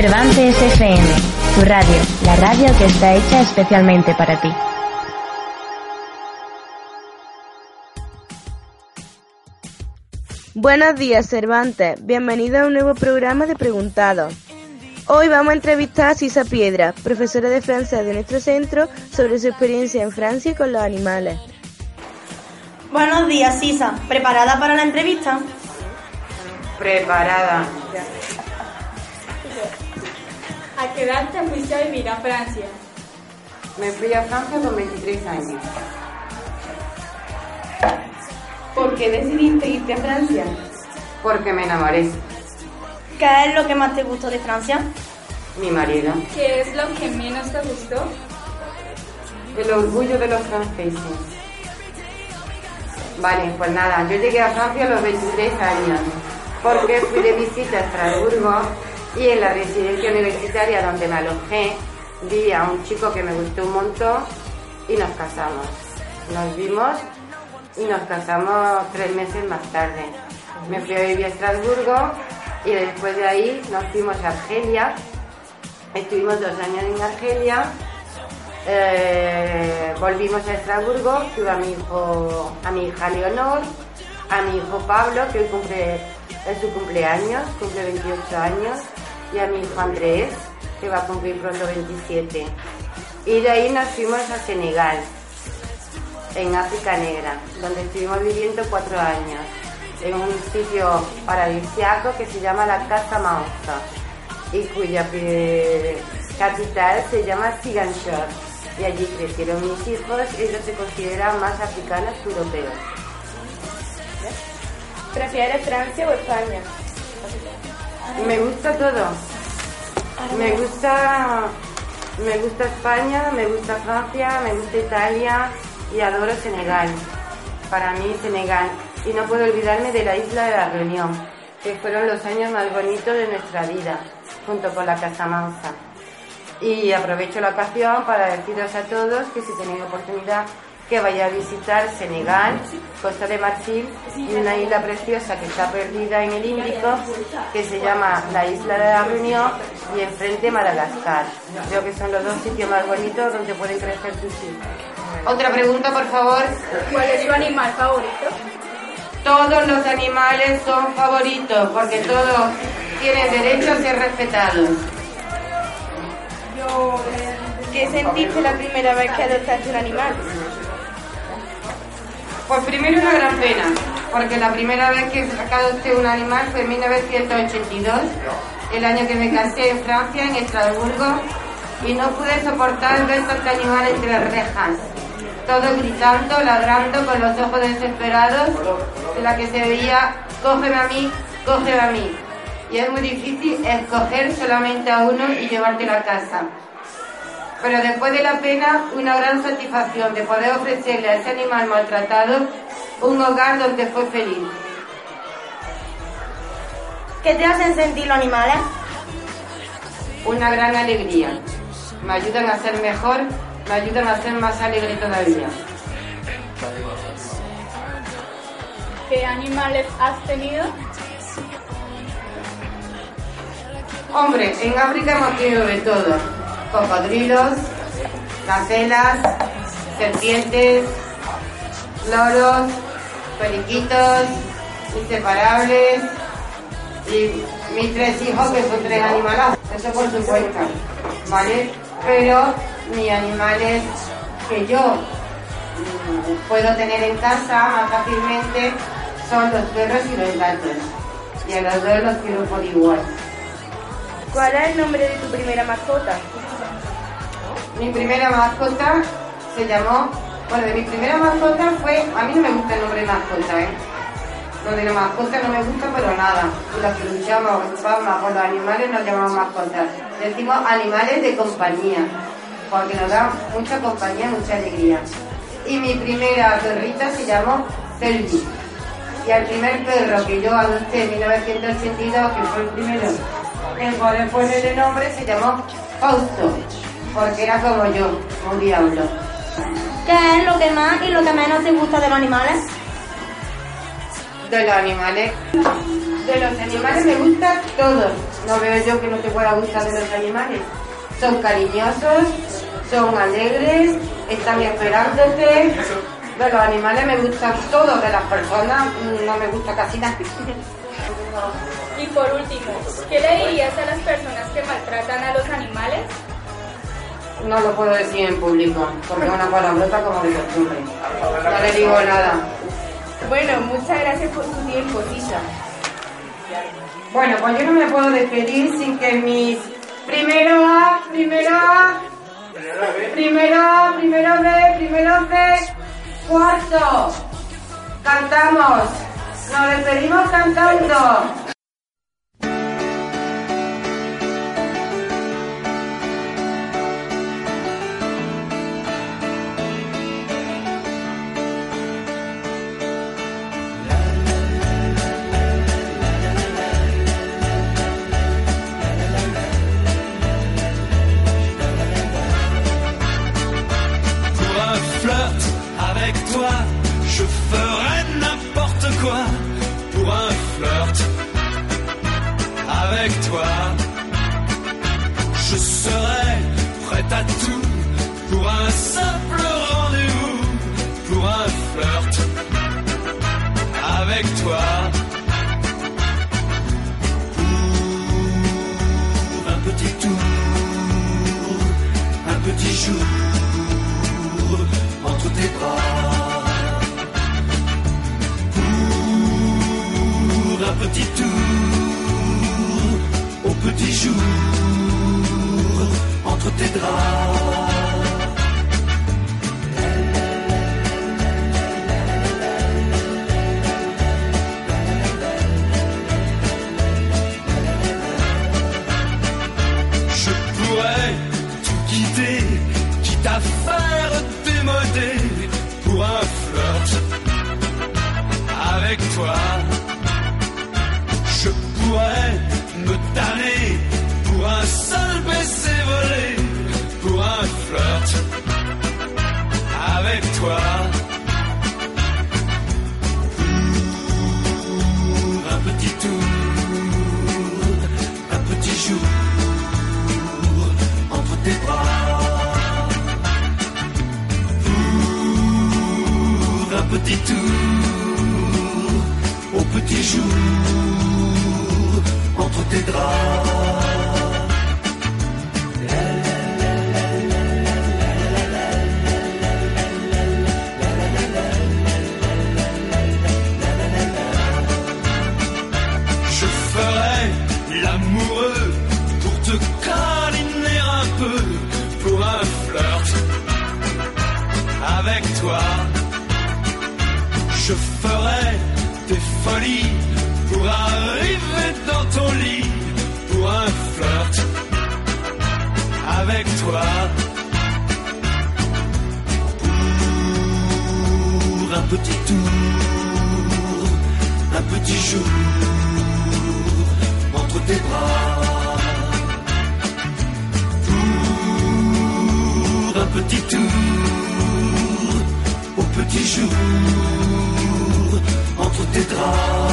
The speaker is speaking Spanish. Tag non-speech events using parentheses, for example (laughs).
Cervantes FM, tu radio, la radio que está hecha especialmente para ti. Buenos días, Cervantes. Bienvenido a un nuevo programa de Preguntados. Hoy vamos a entrevistar a Sisa Piedra, profesora de francés de nuestro centro, sobre su experiencia en Francia con los animales. Buenos días, Sisa. ¿Preparada para la entrevista? Preparada. ¿A qué edad te fuiste a vivir a Francia? Me fui a Francia con 23 años. ¿Por qué decidiste irte a Francia? Porque me enamoré. ¿Qué es lo que más te gustó de Francia? Mi marido. ¿Qué es lo que menos te gustó? El orgullo de los franceses. Vale, pues nada, yo llegué a Francia a los 23 años porque fui de visita a Estrasburgo y en la residencia universitaria donde me alojé vi a un chico que me gustó un montón y nos casamos. Nos vimos y nos casamos tres meses más tarde. Me fui a vivir a Estrasburgo y después de ahí nos fuimos a Argelia. Estuvimos dos años en Argelia. Eh, volvimos a Estrasburgo, tuve a mi hijo, a mi hija Leonor, a mi hijo Pablo, que hoy cumple, es su cumpleaños, cumple 28 años, y a mi hijo Andrés, que va a cumplir pronto 27. Y de ahí nos fuimos a Senegal, en África Negra, donde estuvimos viviendo cuatro años, en un sitio paradisiaco que se llama la Casa Maosta y cuya eh, capital se llama Siganchor. Y allí crecieron mis hijos, ellos se consideran más africanos que europeos. ¿Prefieres Francia o España? Me gusta todo. Me gusta, me gusta España, me gusta Francia, me gusta Italia y adoro Senegal. Para mí Senegal. Y no puedo olvidarme de la isla de la Reunión, que fueron los años más bonitos de nuestra vida, junto con la Casa Mansa. Y aprovecho la ocasión para deciros a todos que si tenéis oportunidad que vaya a visitar Senegal, Costa de Marfil y una isla preciosa que está perdida en el Índico que se llama la Isla de la Reunión y enfrente Madagascar. Creo que son los dos sitios más bonitos donde pueden crecer tus hijos. Otra pregunta, por favor. ¿Cuál es tu animal favorito? Todos los animales son favoritos porque todos tienen derecho a ser respetados. ¿Qué sentiste la primera vez que adoptaste un animal? Pues primero una gran pena, porque la primera vez que adopté un animal fue en 1982, el año que me casé en Francia, en Estrasburgo, y no pude soportar ver tantos animales entre rejas, todos gritando, ladrando, con los ojos desesperados, en la que se veía, cógeme a mí, cógeme a mí. Y es muy difícil escoger solamente a uno y llevártelo a casa pero después de la pena, una gran satisfacción de poder ofrecerle a ese animal maltratado un hogar donde fue feliz. ¿Qué te hacen sentir los animales? Una gran alegría. Me ayudan a ser mejor, me ayudan a ser más alegre todavía. ¿Qué animales has tenido? Hombre, en África hemos tenido de todo cocodrilos, gacelas, serpientes, loros, periquitos, inseparables y mis tres hijos que son tres animales, eso por supuesto, ¿vale? Pero mis animales que yo mm, puedo tener en casa más fácilmente son los perros y los gatos. Y a los dos los quiero por igual. ¿Cuál es el nombre de tu primera mascota? Mi primera mascota se llamó, bueno, de mi primera mascota fue, a mí no me gusta el nombre de mascota, ¿eh? Lo de la mascota no me gusta pero nada. Los que luchamos por los animales nos llamamos mascotas. Decimos animales de compañía, porque nos da mucha compañía, mucha alegría. Y mi primera perrita se llamó Selvi. Y al primer perro que yo adopté en 1982, que fue el primero en poder ponerle nombre, se llamó Fausto porque era como yo, un diablo. ¿Qué es lo que más y lo que menos te gusta de los animales? de los animales. De los animales me gusta todo. No veo yo que no te pueda gustar de los animales. Son cariñosos, son alegres, están esperándote. De los animales me gusta todo, de las personas no me gusta casi nada. (laughs) Y por último, ¿qué le dirías a las personas que maltratan a los animales? No lo puedo decir en público, porque es una palabrota como de costumbre. No le digo nada. Bueno, muchas gracias por tu tiempo, Sisa. Bueno, pues yo no me puedo despedir sin que mis primero A, primero A, primero A, primero B, primero B, cuarto. Cantamos. Nos despedimos cantando. Un petit avec toi. Je pourrais avec toi. Je ferai des folies pour arriver dans ton lit pour un flirt avec toi. Pour un petit tour, un petit jour entre tes bras. Pour un petit tour entre tes draps.